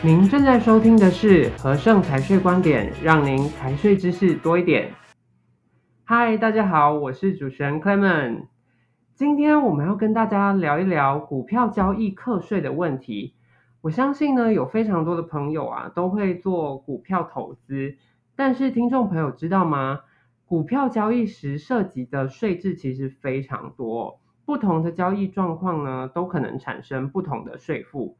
您正在收听的是和盛财税观点，让您财税知识多一点。嗨，大家好，我是主持人 Clement。今天我们要跟大家聊一聊股票交易课税的问题。我相信呢，有非常多的朋友啊，都会做股票投资，但是听众朋友知道吗？股票交易时涉及的税制其实非常多，不同的交易状况呢，都可能产生不同的税负。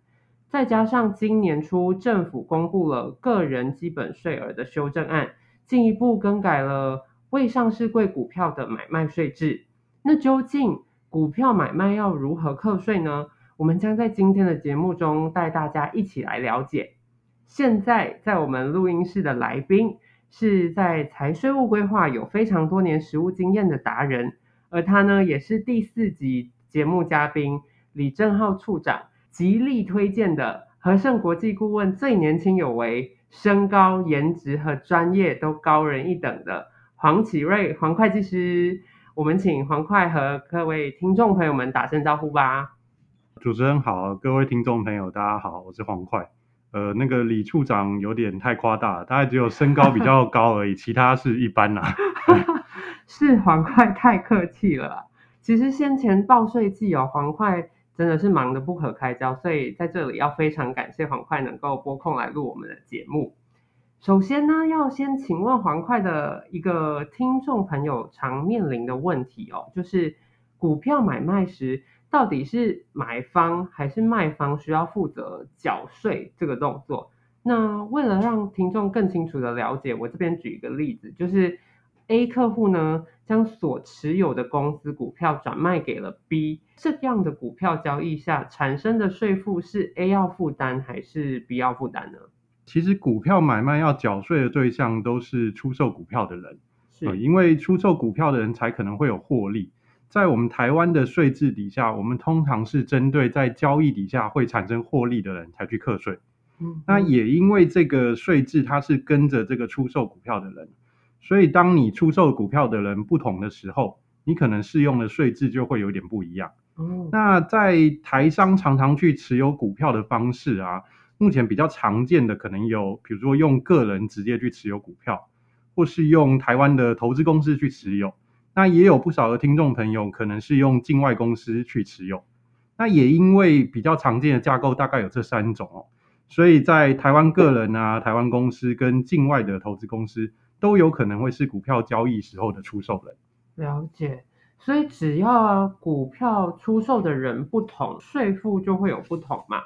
再加上今年初政府公布了个人基本税额的修正案，进一步更改了未上市贵股票的买卖税制。那究竟股票买卖要如何课税呢？我们将在今天的节目中带大家一起来了解。现在在我们录音室的来宾是在财税务规划有非常多年实务经验的达人，而他呢也是第四集节目嘉宾李正浩处长。极力推荐的和盛国际顾问，最年轻有为，身高、颜值和专业都高人一等的黄启瑞黄会计师，我们请黄会和各位听众朋友们打声招呼吧。主持人好，各位听众朋友大家好，我是黄会。呃，那个李处长有点太夸大了，大概只有身高比较 高而已，其他是一般啦。是黄会太客气了，其实先前报税季有黄会。真的是忙得不可开交，所以在这里要非常感谢黄会能够拨空来录我们的节目。首先呢，要先请问黄会的一个听众朋友常面临的问题哦，就是股票买卖时到底是买方还是卖方需要负责缴税这个动作？那为了让听众更清楚的了解，我这边举一个例子，就是。A 客户呢，将所持有的公司股票转卖给了 B，这样的股票交易下产生的税负是 A 要负担还是 B 要负担呢？其实股票买卖要缴税的对象都是出售股票的人，是，呃，因为出售股票的人才可能会有获利。在我们台湾的税制底下，我们通常是针对在交易底下会产生获利的人才去课税。嗯，那也因为这个税制它是跟着这个出售股票的人。所以，当你出售股票的人不同的时候，你可能适用的税制就会有点不一样。哦，那在台商常常去持有股票的方式啊，目前比较常见的可能有，比如说用个人直接去持有股票，或是用台湾的投资公司去持有。那也有不少的听众朋友可能是用境外公司去持有。那也因为比较常见的架构大概有这三种哦，所以在台湾个人啊、台湾公司跟境外的投资公司。都有可能会是股票交易时候的出售人。了解，所以只要股票出售的人不同，税负就会有不同嘛。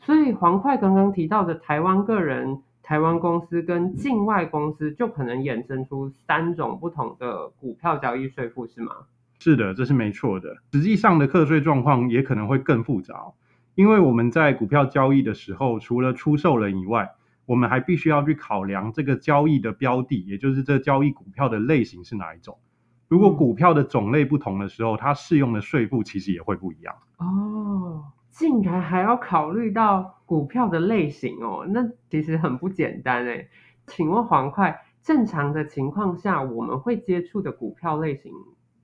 所以黄块刚刚提到的台湾个人、台湾公司跟境外公司，就可能衍生出三种不同的股票交易税负，是吗？是的，这是没错的。实际上的课税状况也可能会更复杂，因为我们在股票交易的时候，除了出售人以外，我们还必须要去考量这个交易的标的，也就是这交易股票的类型是哪一种。如果股票的种类不同的时候，它适用的税负其实也会不一样。哦，竟然还要考虑到股票的类型哦，那其实很不简单诶。请问黄块，正常的情况下，我们会接触的股票类型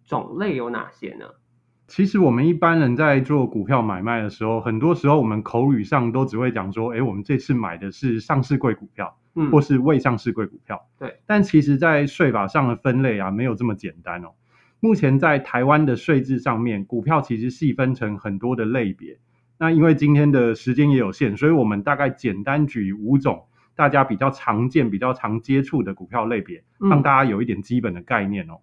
种类有哪些呢？其实我们一般人在做股票买卖的时候，很多时候我们口语上都只会讲说，哎，我们这次买的是上市柜股票，嗯，或是未上市柜股票。对。但其实，在税法上的分类啊，没有这么简单哦。目前在台湾的税制上面，股票其实细分成很多的类别。那因为今天的时间也有限，所以我们大概简单举五种大家比较常见、比较常接触的股票类别，让大家有一点基本的概念哦。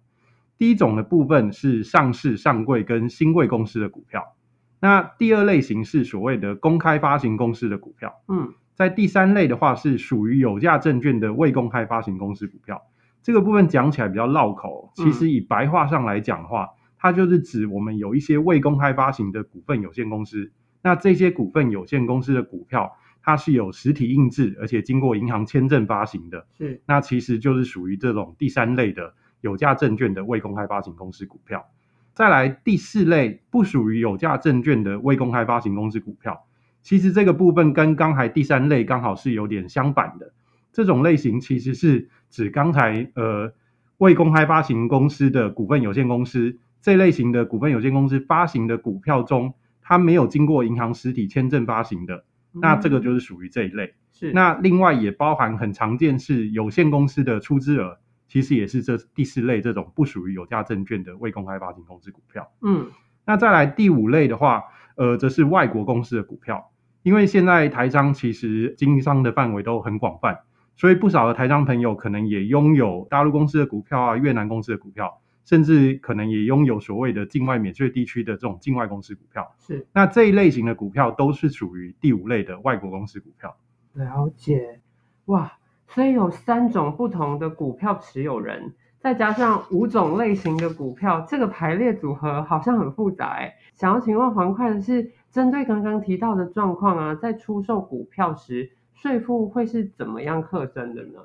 第一种的部分是上市、上柜跟新柜公司的股票，那第二类型是所谓的公开发行公司的股票，嗯，在第三类的话是属于有价证券的未公开发行公司股票，这个部分讲起来比较绕口，其实以白话上来讲的话，它就是指我们有一些未公开发行的股份有限公司，那这些股份有限公司的股票，它是有实体印制，而且经过银行签证发行的，是，那其实就是属于这种第三类的。有价证券的未公开发行公司股票，再来第四类不属于有价证券的未公开发行公司股票，其实这个部分跟刚才第三类刚好是有点相反的。这种类型其实是指刚才呃未公开发行公司的股份有限公司这类型的股份有限公司发行的股票中，它没有经过银行实体签证发行的，那这个就是属于这一类。是。那另外也包含很常见是有限公司的出资额，其实也是这第四类这种不属于有价证券的未公开发行公司股票。嗯。那再来第五类的话，呃，则是外国公司的股票，因为现在台商其实经商的范围都很广泛，所以不少的台商朋友可能也拥有大陆公司的股票啊，越南公司的股票。甚至可能也拥有所谓的境外免税地区的这种境外公司股票，是。那这一类型的股票都是属于第五类的外国公司股票。了解，哇，所以有三种不同的股票持有人，再加上五种类型的股票，这个排列组合好像很复杂哎。想要请问黄会的是，针对刚刚提到的状况啊，在出售股票时，税负会是怎么样课征的呢？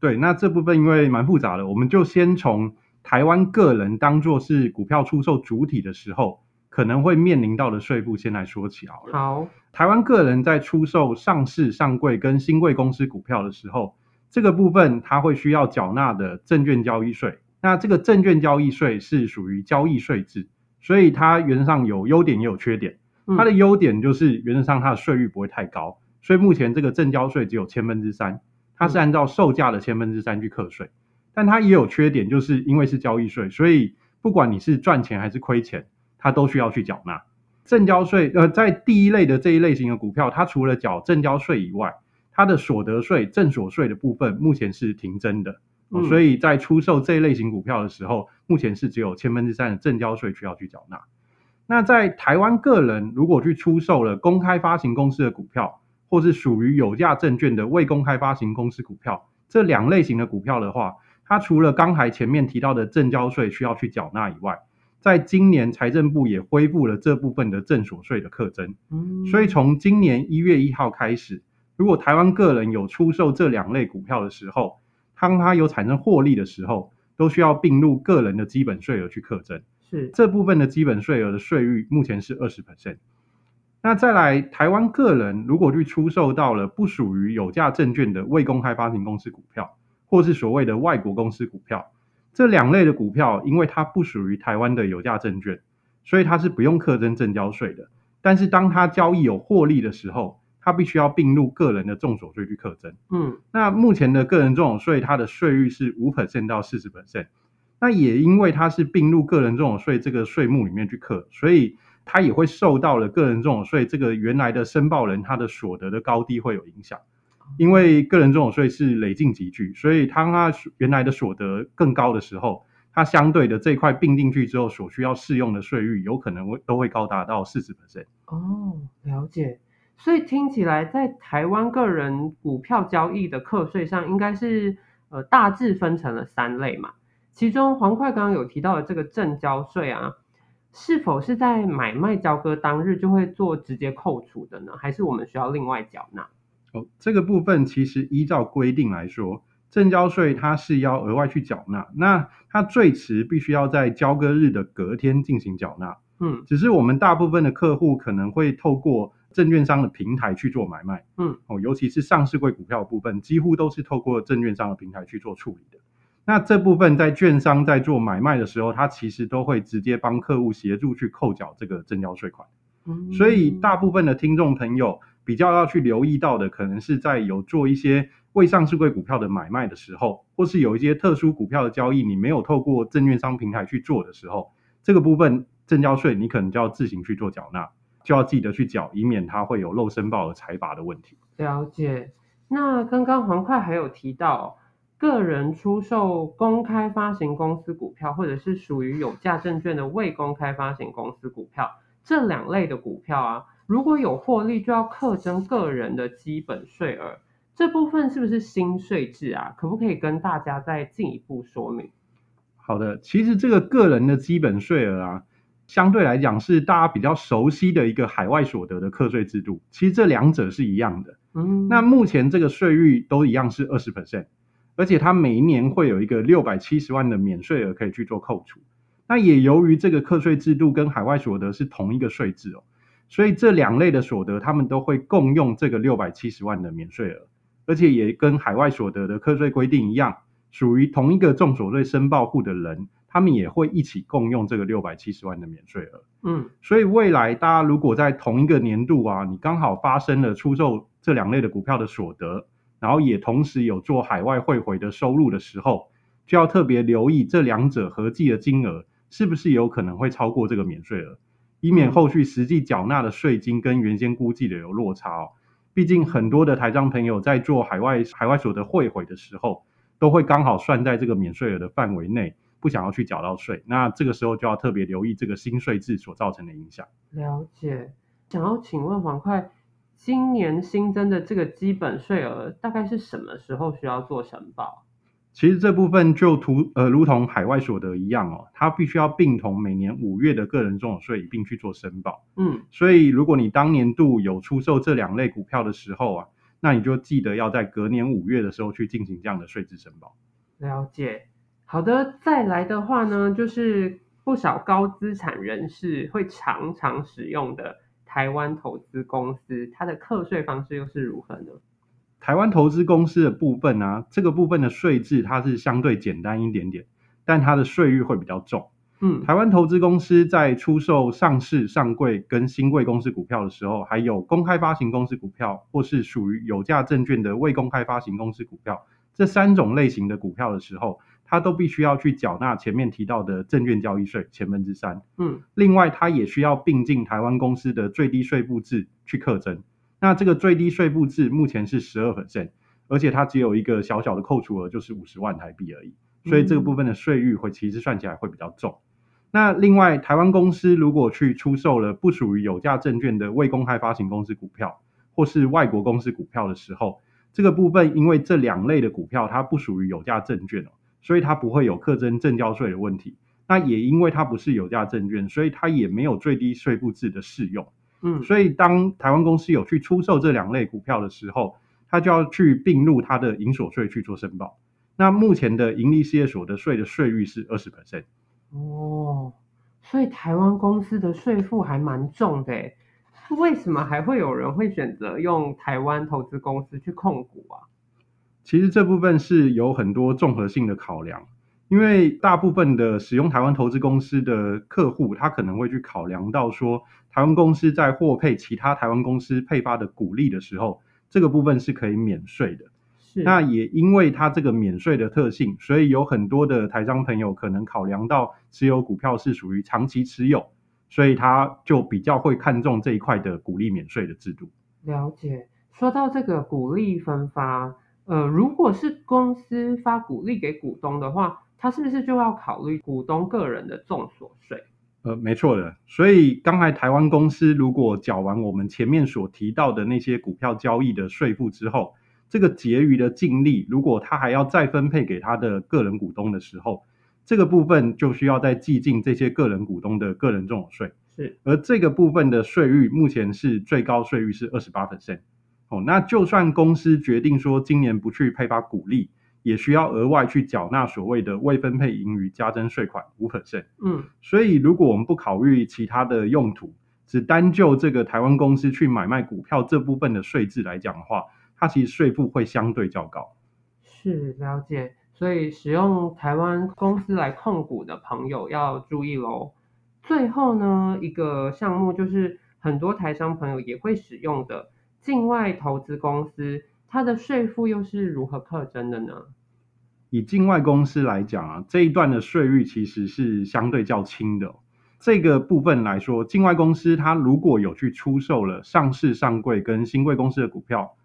对，那这部分因为蛮复杂的，我们就先从。台湾个人当作是股票出售主体的时候，可能会面临到的税负，先来说起好了。好，台湾个人在出售上市、上柜跟新柜公司股票的时候，这个部分它会需要缴纳的证券交易税。那这个证券交易税是属于交易税制，所以它原则上有优点也有缺点。它的优点就是原则上它的税率不会太高，所以目前这个证交税只有千分之三，它是按照售价的千分之三去课税。但它也有缺点，就是因为是交易税，所以不管你是赚钱还是亏钱，它都需要去缴纳正交税。呃，在第一类的这一类型的股票，它除了缴正交税以外，它的所得税、正所税的部分目前是停征的。嗯，所以在出售这一类型股票的时候，目前是只有千分之三的正交税需要去缴纳。那在台湾个人如果去出售了公开发行公司的股票，或是属于有价证券的未公开发行公司股票，这两类型的股票的话，它除了刚才前面提到的正交税需要去缴纳以外，在今年财政部也恢复了这部分的正所税的课征。嗯，所以从今年一月一号开始，如果台湾个人有出售这两类股票的时候，当它有产生获利的时候，都需要并入个人的基本税额去课征。是，这部分的基本税额的税率目前是二十 percent。那再来，台湾个人如果去出售到了不属于有价证券的未公开发行公司股票，或是所谓的外国公司股票，这两类的股票，因为它不属于台湾的有价证券，所以它是不用课征证交税的。但是当它交易有获利的时候，它必须要并入个人的重所税去课征。嗯，那目前的个人重所税，它的税率是五 percent 到四十 percent。那也因为它是并入个人重所税这个税目里面去课，所以它也会受到了个人重所税这个原来的申报人他的所得的高低会有影响。因为个人综所税是累进级距，所以当他原来的所得更高的时候，它相对的这块并进去之后所需要适用的税率，有可能会都会高达到四十 percent。哦，了解。所以听起来，在台湾个人股票交易的课税上，应该是呃大致分成了三类嘛。其中黄块刚刚有提到的这个证交税啊，是否是在买卖交割当日就会做直接扣除的呢？还是我们需要另外缴纳？哦，这个部分其实依照规定来说，证交税它是要额外去缴纳，那它最迟必须要在交割日的隔天进行缴纳。嗯，只是我们大部分的客户可能会透过证券商的平台去做买卖。嗯，哦，尤其是上市柜股票的部分，几乎都是透过证券商的平台去做处理的。那这部分在券商在做买卖的时候，它其实都会直接帮客户协助去扣缴这个证交税款。嗯，所以大部分的听众朋友。比较要去留意到的，可能是在有做一些未上市柜股票的买卖的时候，或是有一些特殊股票的交易，你没有透过证券商平台去做的时候，这个部分证交税你可能就要自行去做缴纳，就要记得去缴，以免它会有漏申报和财阀的问题。了解。那刚刚黄块还有提到，个人出售公开发行公司股票，或者是属于有价证券的未公开发行公司股票，这两类的股票啊。如果有获利，就要课征个人的基本税额，这部分是不是新税制啊？可不可以跟大家再进一步说明？好的，其实这个个人的基本税额啊，相对来讲是大家比较熟悉的一个海外所得的课税制度。其实这两者是一样的。嗯，那目前这个税率都一样是二十 percent，而且它每一年会有一个六百七十万的免税额可以去做扣除。那也由于这个课税制度跟海外所得是同一个税制哦。所以这两类的所得，他们都会共用这个六百七十万的免税额，而且也跟海外所得的课税规定一样，属于同一个重所税申报户的人，他们也会一起共用这个六百七十万的免税额。嗯，所以未来大家如果在同一个年度啊，你刚好发生了出售这两类的股票的所得，然后也同时有做海外汇回的收入的时候，就要特别留意这两者合计的金额是不是有可能会超过这个免税额，以免后续实际缴纳的税金跟原先估计的有落差哦。毕竟很多的台商朋友在做海外海外所得汇回的时候，都会刚好算在这个免税额的范围内，不想要去缴到税，那这个时候就要特别留意这个新税制所造成的影响。了解，想要请问黄块，今年新增的这个基本税额大概是什么时候需要做申报？其实这部分就图呃，如同海外所得一样哦，它必须要并同每年五月的个人综所税一并去做申报。嗯，所以如果你当年度有出售这两类股票的时候啊，那你就记得要在隔年五月的时候去进行这样的税制申报。了解。好的，再来的话呢，就是不少高资产人士会常常使用的台湾投资公司，它的课税方式又是如何呢？台湾投资公司的部分啊，这个部分的税制它是相对简单一点点，但它的税率会比较重。嗯，台湾投资公司在出售上市、上柜跟新柜公司股票的时候，还有公开发行公司股票，或是属于有价证券的未公开发行公司股票，这三种类型的股票的时候，它都必须要去缴纳前面提到的证券交易税千分之三。嗯，另外它也需要并进台湾公司的最低税负制去课征。那这个最低税负制目前是十二 percent，而且它只有一个小小的扣除额，就是五十万台币而已，所以这个部分的税率会其实算起来会比较重。那另外，台湾公司如果去出售了不属于有价证券的未公开发行公司股票，或是外国公司股票的时候，这个部分因为这两类的股票它不属于有价证券哦，所以它不会有课征证交税的问题。那也因为它不是有价证券，所以它也没有最低税负制的适用。嗯，所以当台湾公司有去出售这两类股票的时候，他就要去并入他的营所税去做申报。那目前的盈利事业所得税的税率是二十 percent。哦，所以台湾公司的税负还蛮重的诶。为什么还会有人会选择用台湾投资公司去控股啊？其实这部分是有很多综合性的考量。因为大部分的使用台湾投资公司的客户，他可能会去考量到说，台湾公司在获配其他台湾公司配发的股利的时候，这个部分是可以免税的。是。那也因为它这个免税的特性，所以有很多的台商朋友可能考量到持有股票是属于长期持有，所以他就比较会看重这一块的股利免税的制度。了解。说到这个股利分发，呃，如果是公司发股利给股东的话，他是不是就要考虑股东个人的重所税？呃，没错的。所以刚才台湾公司如果缴完我们前面所提到的那些股票交易的税负之后，这个结余的净利，如果他还要再分配给他的个人股东的时候，这个部分就需要再计进这些个人股东的个人重所税。是。而这个部分的税率目前是最高税率是二十八 percent。哦，那就算公司决定说今年不去配发股利。也需要额外去缴纳所谓的未分配盈余加征税款五 percent。嗯，所以如果我们不考虑其他的用途，只单就这个台湾公司去买卖股票这部分的税制来讲的话，它其实税负会相对较高。是，了解，所以使用台湾公司来控股的朋友要注意喽。最后呢，一个项目就是很多台商朋友也会使用的境外投资公司，它的税负又是如何课征的呢？以境外公司来讲啊，这一段的税率其实是相对较轻的。这个部分来说，境外公司它如果有去出售了上市、上柜跟新柜公司的股票、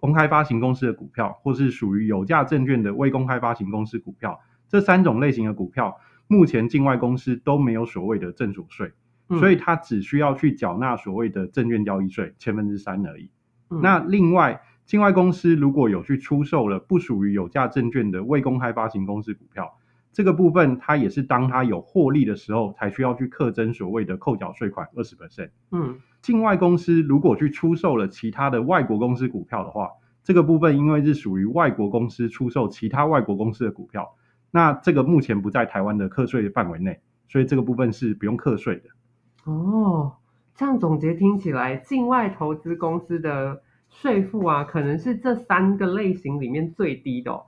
公开发行公司的股票，或是属于有价证券的未公开发行公司股票，这三种类型的股票，目前境外公司都没有所谓的证所税，嗯，所以它只需要去缴纳所谓的证券交易税千分之三而已。嗯，那另外，境外公司如果有去出售了不属于有价证券的未公开发行公司股票，这个部分它也是当它有获利的时候才需要去课征所谓的扣缴税款二十 percent。嗯，境外公司如果去出售了其他的外国公司股票的话，这个部分因为是属于外国公司出售其他外国公司的股票，那这个目前不在台湾的课税范围内，所以这个部分是不用课税的。哦，这样总结听起来，境外投资公司的。税负啊，可能是这三个类型里面最低的，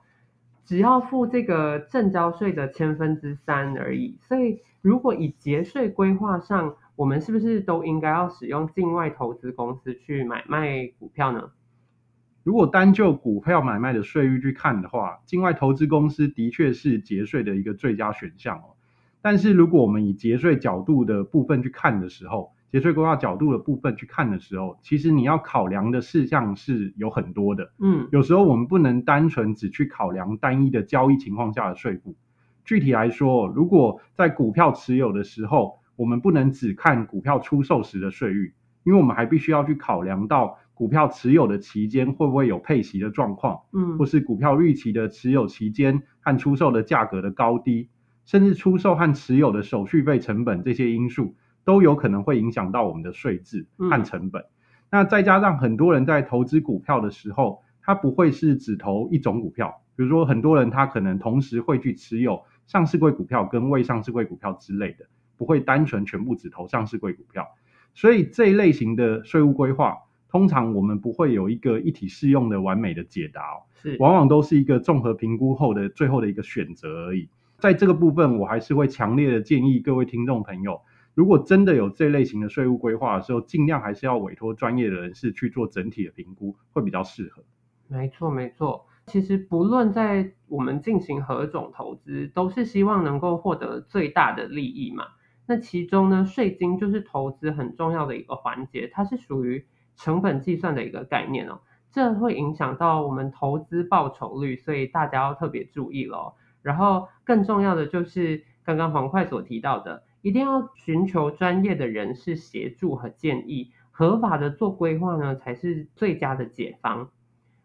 只要付这个正交税的千分之三而已。所以，如果以节税规划上，我们是不是都应该要使用境外投资公司去买卖股票呢？如果单就股票买卖的税率去看的话，境外投资公司的确是节税的一个最佳选项哦。但是如果我们以节税角度的部分去看的时候，节税规划角度的部分去看的时候，其实你要考量的事项是有很多的。嗯，有时候我们不能单纯只去考量单一的交易情况下的税负。具体来说，如果在股票持有的时候，我们不能只看股票出售时的税率，因为我们还必须要去考量到。股票持有的期间会不会有配息的状况？嗯，或是股票预期的持有期间和出售的价格的高低，甚至出售和持有的手续费成本这些因素，都有可能会影响到我们的税制和成本。嗯、那再加上很多人在投资股票的时候，他不会是只投一种股票，比如说很多人他可能同时会去持有上市柜股票跟未上市柜股票之类的，不会单纯全部只投上市柜股票。所以这一类型的税务规划。通常我们不会有一个一体适用的完美的解答哦，是，往往都是一个综合评估后的最后的一个选择而已。在这个部分，我还是会强烈的建议各位听众朋友，如果真的有这类型的税务规划的时候，尽量还是要委托专业的人士去做整体的评估，会比较适合。没错，没错。其实不论在我们进行何种投资，都是希望能够获得最大的利益嘛。那其中呢，税金就是投资很重要的一个环节，它是属于。成本计算的一个概念哦，这会影响到我们投资报酬率，所以大家要特别注意喽。然后更重要的就是刚刚黄快所提到的，一定要寻求专业的人士协助和建议，合法的做规划呢，才是最佳的解方。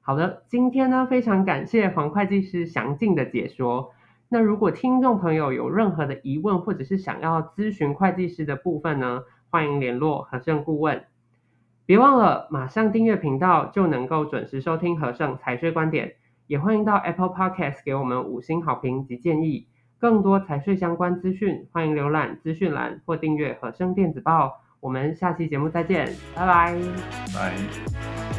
好的，今天呢，非常感谢黄会计师详尽的解说。那如果听众朋友有任何的疑问，或者是想要咨询会计师的部分呢，欢迎联络和盛顾问。别忘了马上订阅频道，就能够准时收听和盛财税观点。也欢迎到 Apple Podcast 给我们五星好评及建议。更多财税相关资讯，欢迎浏览资讯栏或订阅和声电子报。我们下期节目再见，拜拜。拜。